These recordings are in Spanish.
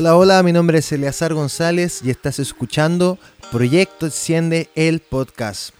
Hola, hola, mi nombre es Eleazar González y estás escuchando Proyecto Enciende el Podcast.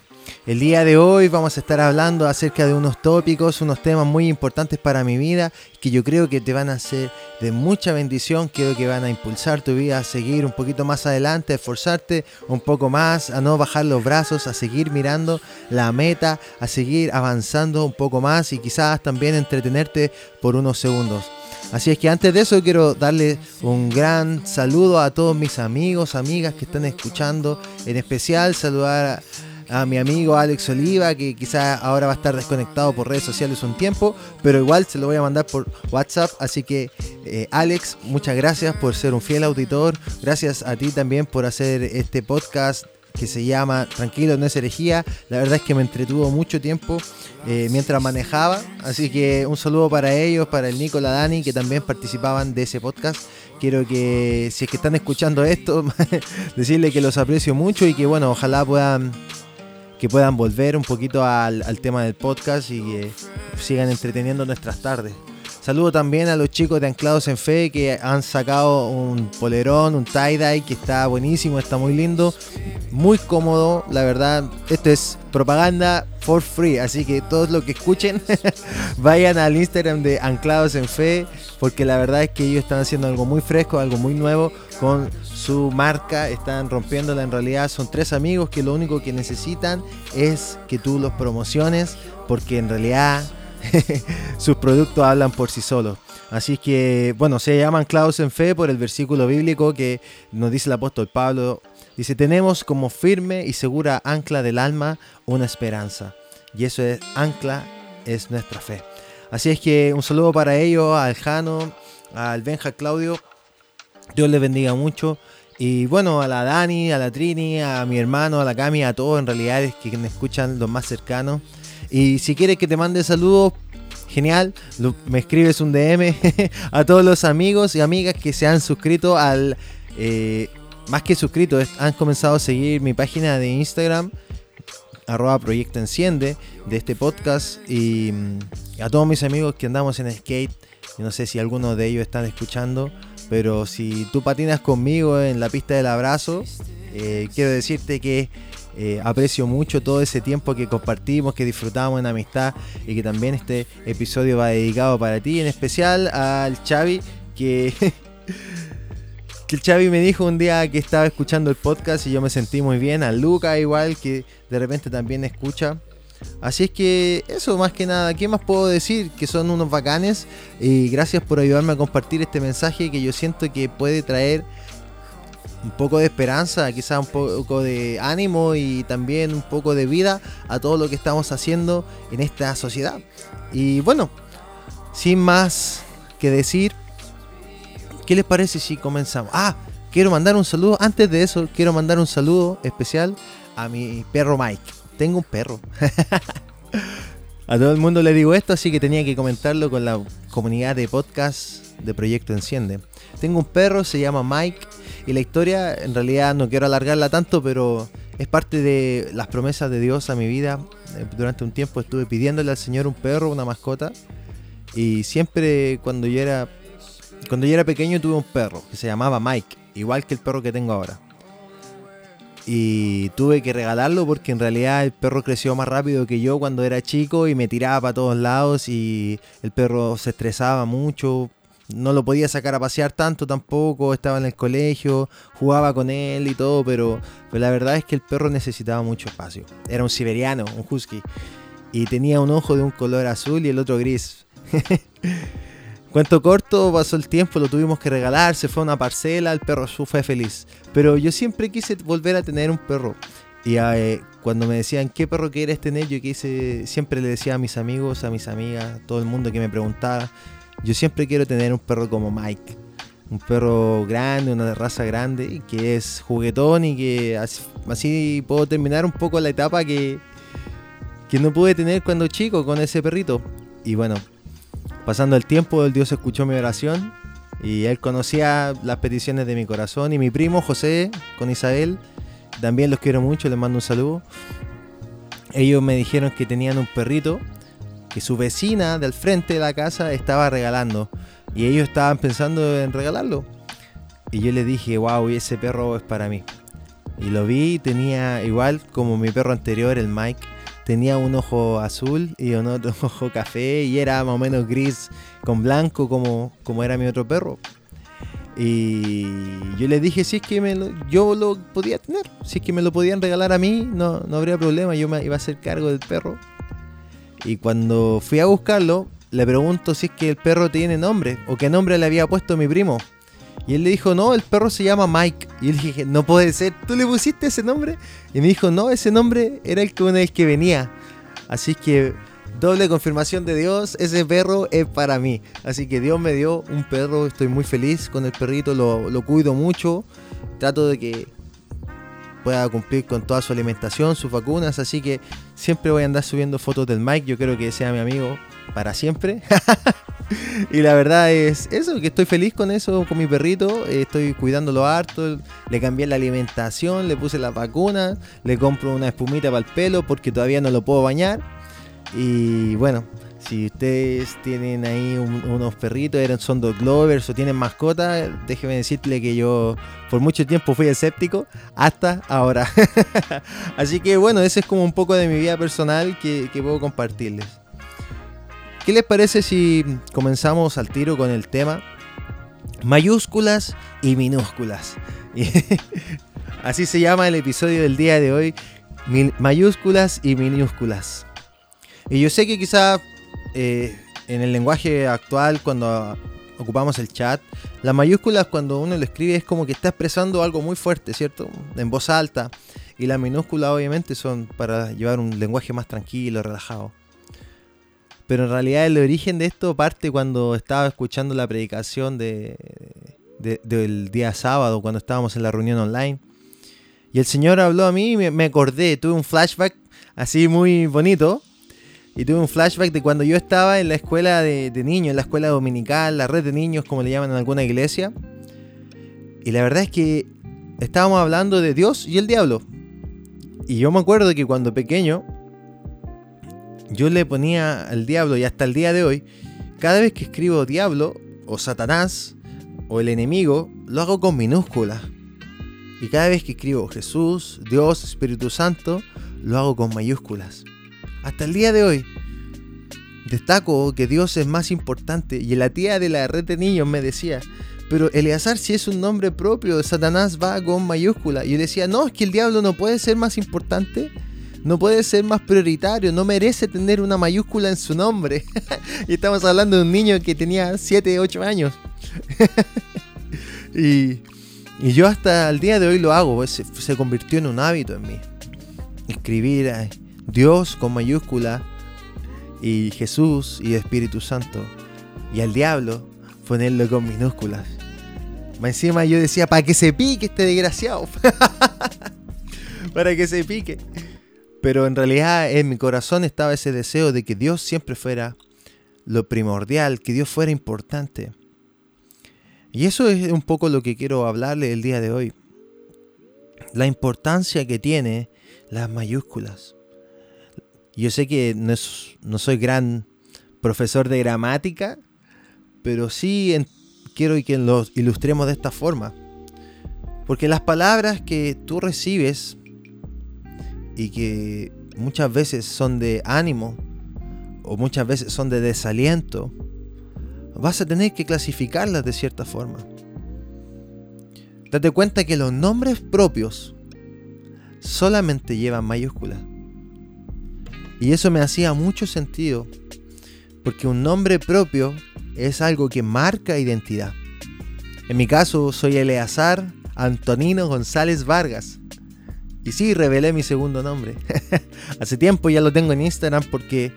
El día de hoy vamos a estar hablando acerca de unos tópicos, unos temas muy importantes para mi vida que yo creo que te van a ser de mucha bendición, creo que van a impulsar tu vida a seguir un poquito más adelante, a esforzarte un poco más, a no bajar los brazos, a seguir mirando la meta, a seguir avanzando un poco más y quizás también entretenerte por unos segundos. Así es que antes de eso quiero darle un gran saludo a todos mis amigos, amigas que están escuchando, en especial saludar a, mi amigo Alex Oliva, que quizás ahora va a estar desconectado por redes sociales un tiempo, pero igual se lo voy a mandar por WhatsApp. Así que eh, Alex, muchas gracias por ser un fiel auditor, gracias a ti también por hacer este podcast que se llama Tranquilo, no es herejía. La verdad es que me entretuvo mucho tiempo eh, mientras manejaba. Así que un saludo para ellos, para el Nico, la Dani, que también participaban de ese podcast. Quiero que, si es que están escuchando esto, decirle que los aprecio mucho y que, bueno, ojalá puedan que puedan volver un poquito al, al tema del podcast y que sigan entreteniendo nuestras tardes. Saludo también a los chicos de Anclados en Fe que han sacado un polerón, un tie-dye que está buenísimo, está muy lindo, muy cómodo, la verdad. Esto es propaganda for free, así que todos los que escuchen vayan al Instagram de Anclados en Fe, porque la verdad es que ellos están haciendo algo muy fresco, algo muy nuevo con su marca, están rompiéndola en realidad. Son tres amigos que lo único que necesitan es que tú los promociones, porque en realidad sus productos hablan por sí solos. Así que, bueno, se llaman Claus en fe por el versículo bíblico que nos dice el apóstol Pablo. Dice, tenemos como firme y segura ancla del alma una esperanza. Y eso es, ancla es nuestra fe. Así es que un saludo para ellos, al Jano, al Benja Claudio. Dios les bendiga mucho. Y bueno, a la Dani, a la Trini, a mi hermano, a la Cami, a todos en realidad es que me escuchan los más cercanos. Y si quieres que te mande saludos, genial, me escribes un DM a todos los amigos y amigas que se han suscrito al... Eh, más que suscrito, han comenzado a seguir mi página de Instagram, arroba Proyecto Enciende, de este podcast. Y mm, a todos mis amigos que andamos en skate, no sé si algunos de ellos están escuchando, pero si tú patinas conmigo en la pista del abrazo, eh, quiero decirte que eh, aprecio mucho todo ese tiempo que compartimos, que disfrutamos en amistad y que también este episodio va dedicado para ti, en especial al Xavi, que, el Xavi me dijo un día que estaba escuchando el podcast y yo me sentí muy bien, a Luca igual, que de repente también escucha. Así es que eso más que nada, ¿qué más puedo decir? Que son unos bacanes y gracias por ayudarme a compartir este mensaje que yo siento que puede traer un poco de esperanza, quizás un poco de ánimo y también un poco de vida a todo lo que estamos haciendo en esta sociedad. Y bueno, sin más que decir, ¿qué les parece si comenzamos? Ah, quiero mandar un saludo, antes de eso, quiero mandar un saludo especial a mi perro Mike. Tengo un perro. a todo el mundo le digo esto, así que tenía que comentarlo con la comunidad de podcast de Proyecto Enciende. Tengo un perro, se llama Mike y la historia, en realidad no quiero alargarla tanto, pero es parte de las promesas de Dios a mi vida. Eh, durante un tiempo estuve pidiéndole al Señor un perro, una mascota. Y siempre cuando yo era cuando yo era pequeño tuve un perro que se llamaba Mike, igual que el perro que tengo ahora. Y tuve que regalarlo porque en realidad el perro creció más rápido que yo cuando era chico y me tiraba para todos lados y el perro se estresaba mucho no lo podía sacar a pasear tanto tampoco, estaba en el colegio, jugaba con él y todo, pero, la verdad es que el perro necesitaba mucho espacio. Era un siberiano, un husky, y tenía un ojo de un color azul y el otro gris. Cuento corto, pasó el tiempo, lo tuvimos que regalar, se fue a una parcela, el perro fue feliz. Pero yo siempre quise volver a tener un perro. Y eh, cuando me decían qué perro quieres tener, yo quise, siempre le decía a mis amigos, a mis amigas, a todo el mundo que me preguntaba, yo siempre quiero tener un perro como Mike. Un perro grande, una raza grande, que es juguetón y que así, puedo terminar un poco la etapa que, que no pude tener cuando chico con ese perrito. Y bueno, pasando el tiempo, el Dios escuchó mi oración y él conocía las peticiones de mi corazón. Y mi primo José con Isabel, también los quiero mucho, les mando un saludo. Ellos me dijeron que tenían un perrito que su vecina del frente de la casa estaba regalando. Y ellos estaban pensando en regalarlo. y yo le dije, wow, ese perro es para mí. Y lo vi, tenía igual como mi perro anterior, el Mike, tenía un ojo azul y un otro ojo café y era más o menos gris con blanco como, como era mi otro perro. Y yo le dije si es que yo lo podía tener, si es que me lo podían regalar a mí, no, no habría problema, yo me iba a hacer cargo del perro. Y cuando fui a buscarlo, le pregunto si es que el perro tiene nombre o qué nombre le había puesto mi primo. Y él le dijo, no, el perro se llama Mike. Y él dije, no puede ser, ¿tú le pusiste ese nombre? Y me dijo, no, ese nombre era el que una vez que venía. Así que doble confirmación de Dios, ese perro es para mí. Así que Dios me dio un perro, estoy muy feliz con el perrito, lo, lo cuido mucho. Trato de que pueda cumplir con toda su alimentación, sus vacunas. Así que siempre voy a andar subiendo fotos del Mike. Yo creo que sea mi amigo para siempre. y la verdad es eso, que estoy feliz con eso, con mi perrito. Eh, estoy cuidándolo harto. Le cambié la alimentación, le puse la vacuna, le compro una espumita para el pelo porque todavía no lo puedo bañar. Y bueno, si ustedes tienen ahí unos perritos, eran, son dog lovers o tienen mascotas, déjenme decirle que yo por mucho tiempo fui escéptico hasta ahora. Así que bueno, ese es como un poco de mi vida personal que puedo compartirles. ¿Qué les parece si comenzamos al tiro con el tema mayúsculas y minúsculas? Así se llama el episodio del día de hoy, mayúsculas y minúsculas. Y yo sé que quizá eh, en el lenguaje actual, cuando ocupamos el chat, las mayúsculas cuando uno lo escribe es como que está expresando algo muy fuerte, ¿cierto? En voz alta. Y las minúsculas obviamente son para llevar un lenguaje más tranquilo, relajado. Pero en realidad el origen de esto parte cuando estaba escuchando la predicación de, del día sábado, cuando estábamos en la reunión online. Y el Señor habló a mí y me, acordé, tuve un flashback así muy bonito. Y tuve un flashback de cuando yo estaba en la escuela de, niños, en la escuela dominical, la red de niños, como le llaman en alguna iglesia. Y la verdad es que estábamos hablando de Dios y el diablo. Y yo me acuerdo que cuando pequeño, yo le ponía al diablo y hasta el día de hoy, cada vez que escribo diablo o Satanás o el enemigo, lo hago con minúsculas. Y cada vez que escribo Jesús, Dios, Espíritu Santo, lo hago con mayúsculas. Hasta el día de hoy, destaco que Dios es más importante. Y la tía de la red de niños me decía, pero Eleazar si es un nombre propio, Satanás va con mayúsculas. Y yo decía, no, es que el diablo no puede ser más importante no puede ser más prioritario, no merece tener una mayúscula en su nombre. y estamos hablando de un niño que tenía 7, 8 años. y, yo hasta el día de hoy lo hago, pues, se, se convirtió en un hábito en mí. Escribir Dios con mayúscula y Jesús y Espíritu Santo. Y al diablo ponerlo con minúsculas. Encima yo decía, para que se pique este desgraciado. para que se pique. Pero en realidad en mi corazón estaba ese deseo de que Dios siempre fuera lo primordial, que Dios fuera importante. Y eso es un poco lo que quiero hablarle el día de hoy. La importancia que tiene las mayúsculas. Yo sé que no, soy gran profesor de gramática, pero sí quiero que los ilustremos de esta forma. Porque las palabras que tú recibes y que muchas veces son de ánimo o muchas veces son de desaliento, vas a tener que clasificarlas de cierta forma. Date cuenta que los nombres propios solamente llevan mayúsculas. Y eso me hacía mucho sentido, porque un nombre propio es algo que marca identidad. En mi caso, soy Eleazar Antonino González Vargas. Y sí, revelé mi segundo nombre. Hace tiempo ya lo tengo en Instagram porque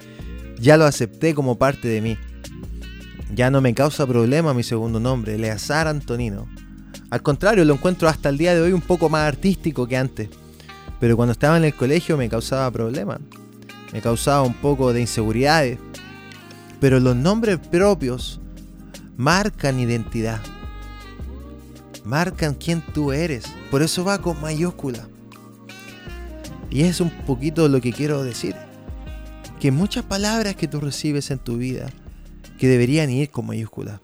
ya lo acepté como parte de mí. Ya no me causa problema mi segundo nombre, Eleazar Antonino. Al contrario, lo encuentro hasta el día de hoy un poco más artístico que antes. Pero cuando estaba en el colegio me causaba problemas. Me causaba un poco de inseguridades. Pero los nombres propios marcan identidad. Marcan quién tú eres. Por eso va con mayúscula. Y es un poquito lo que quiero decir. Que muchas palabras que tú recibes en tu vida que deberían ir con mayúsculas.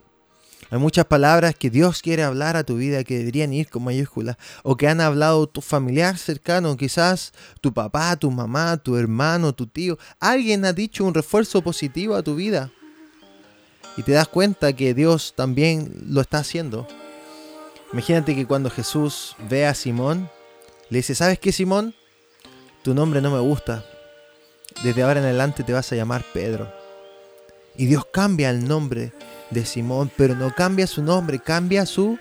Hay muchas palabras que Dios quiere hablar a tu vida que deberían ir con mayúsculas o que han hablado tu familiar cercano, quizás tu papá, tu mamá, tu hermano, tu tío. Alguien ha dicho un refuerzo positivo a tu vida y te das cuenta que Dios también lo está haciendo. Imagínate que cuando Jesús ve a Simón, le dice, ¿sabes qué Simón? Tu nombre no me gusta. Desde ahora en adelante te vas a llamar Pedro. Y Dios cambia el nombre de Simón, pero no cambia su nombre, cambia su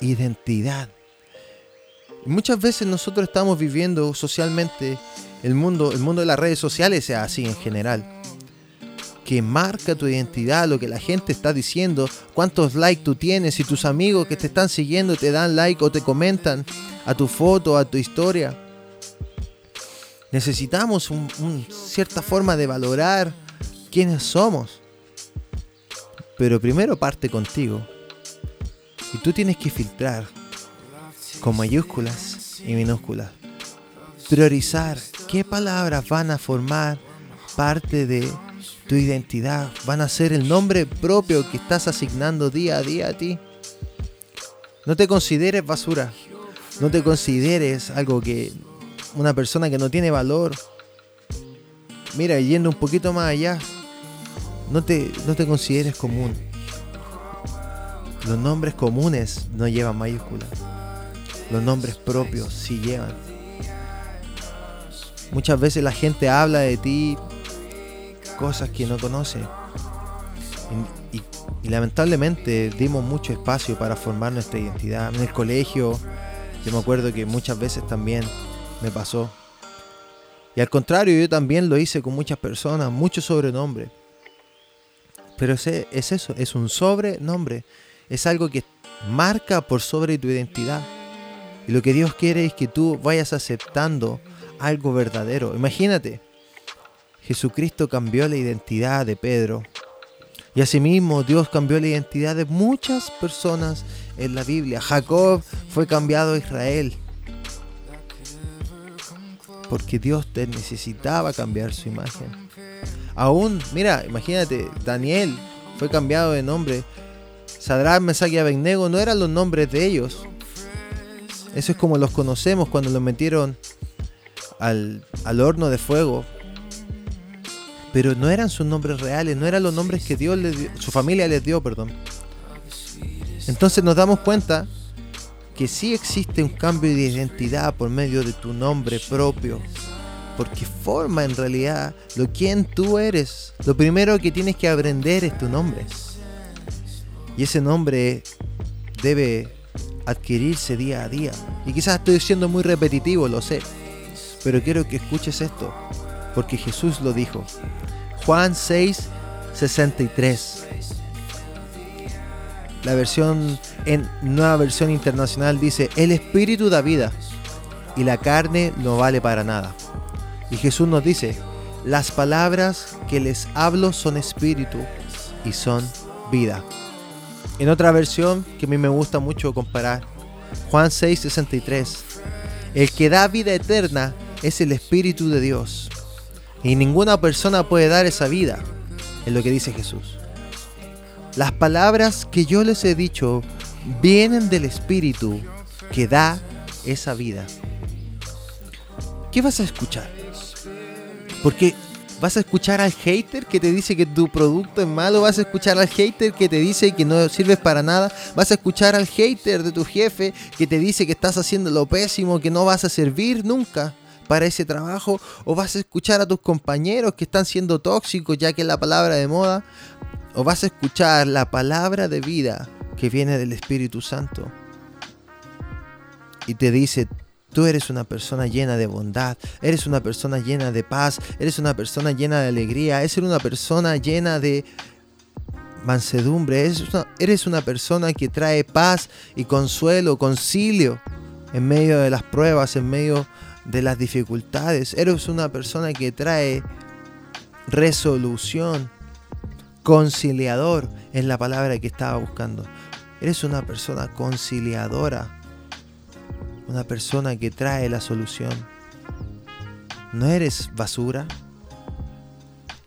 identidad. muchas veces nosotros estamos viviendo socialmente el mundo, el mundo de las redes sociales es así en general. Que marca tu identidad, lo que la gente está diciendo, cuántos likes tú tienes, si tus amigos que te están siguiendo te dan like o te comentan a tu foto, a tu historia. Necesitamos una cierta forma de valorar quiénes somos. Pero primero parte contigo. Y tú tienes que filtrar con mayúsculas y minúsculas. Priorizar qué palabras van a formar parte de tu identidad. Van a ser el nombre propio que estás asignando día a día a ti. No te consideres basura. No te consideres algo que una persona que no tiene valor. Mira, yendo un poquito más allá, no te, no te consideres común. Los nombres comunes no llevan mayúsculas. Los nombres propios sí llevan. Muchas veces la gente habla de ti cosas que no conoce. Y, y, lamentablemente dimos mucho espacio para formar nuestra identidad. En el colegio, yo me acuerdo que muchas veces también me pasó. Y al contrario, yo también lo hice con muchas personas, muchos sobrenombres. Pero es eso, es un sobrenombre. Es algo que marca por sobre tu identidad. Y lo que Dios quiere es que tú vayas aceptando algo verdadero. Imagínate, Jesucristo cambió la identidad de Pedro. Y asimismo Dios cambió la identidad de muchas personas en la Biblia. Jacob fue cambiado a Israel. Porque Dios te necesitaba cambiar su imagen. Aún, mira, imagínate, Daniel fue cambiado de nombre. Sadrán, Mesach y Abednego no eran los nombres de ellos. Eso es como los conocemos cuando los metieron al, al horno de fuego. Pero no eran sus nombres reales, no eran los nombres que Dios les dio, su familia les dio, perdón. Entonces nos damos cuenta que sí existe un cambio de identidad por medio de tu nombre propio, porque forma en realidad lo quien tú eres. Lo primero que tienes que aprender es tu nombre. Y ese nombre debe adquirirse día a día. Y quizás estoy siendo muy repetitivo, lo sé. Pero quiero que escuches esto, porque Jesús lo dijo. Juan 6, 63. La versión en nueva versión internacional dice, el espíritu da vida y la carne no vale para nada. Y Jesús nos dice, las palabras que les hablo son espíritu y son vida. En otra versión que a mí me gusta mucho comparar, Juan 6:63, el que da vida eterna es el Espíritu de Dios. Y ninguna persona puede dar esa vida, es lo que dice Jesús. Las palabras que yo les he dicho vienen del Espíritu que da esa vida. ¿Qué vas a escuchar? Porque vas a escuchar al hater que te dice que tu producto es malo, vas a escuchar al hater que te dice que no sirves para nada, vas a escuchar al hater de tu jefe que te dice que estás haciendo lo pésimo, que no vas a servir nunca para ese trabajo, o vas a escuchar a tus compañeros que están siendo tóxicos ya que es la palabra de moda, o vas a escuchar la palabra de vida que viene del Espíritu Santo y te dice, Tú eres una persona llena de bondad, eres una persona llena de paz, eres una persona llena de alegría, eres una persona llena de mansedumbre, eres una, persona que trae paz y consuelo, concilio en medio de las pruebas, en medio de las dificultades. Eres una persona que trae resolución, conciliador en la palabra que estaba buscando. Eres una persona conciliadora una persona que trae la solución. No eres basura.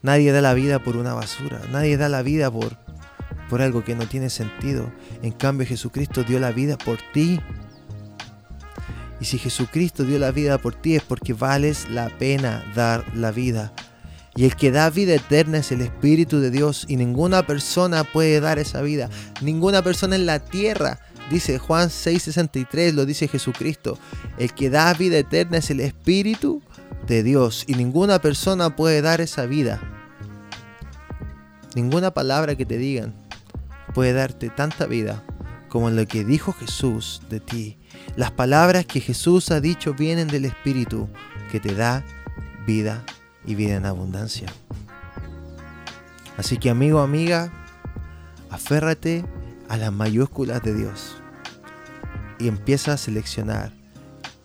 Nadie da la vida por una basura. Nadie da la vida por, por algo que no tiene sentido. En cambio Jesucristo dio la vida por ti. Y si Jesucristo dio la vida por ti es porque vales la pena dar la vida. Y el que da vida eterna es el Espíritu de Dios y ninguna persona puede dar esa vida. Ninguna persona en la tierra. Dice Juan 6:63, lo dice Jesucristo. El que da vida eterna es el Espíritu de Dios y ninguna persona puede dar esa vida. Ninguna palabra que te digan puede darte tanta vida como lo que dijo Jesús de ti. Las palabras que Jesús ha dicho vienen del Espíritu que te da vida y vida en abundancia. Así que amigo, amiga, aférrate a las mayúsculas de Dios y empieza a seleccionar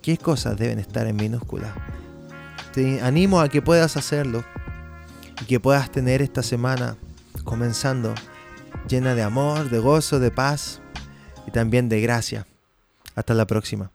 qué cosas deben estar en minúsculas. Te animo a que puedas hacerlo y que puedas tener esta semana comenzando llena de amor, de gozo, de paz y también de gracia. Hasta la próxima.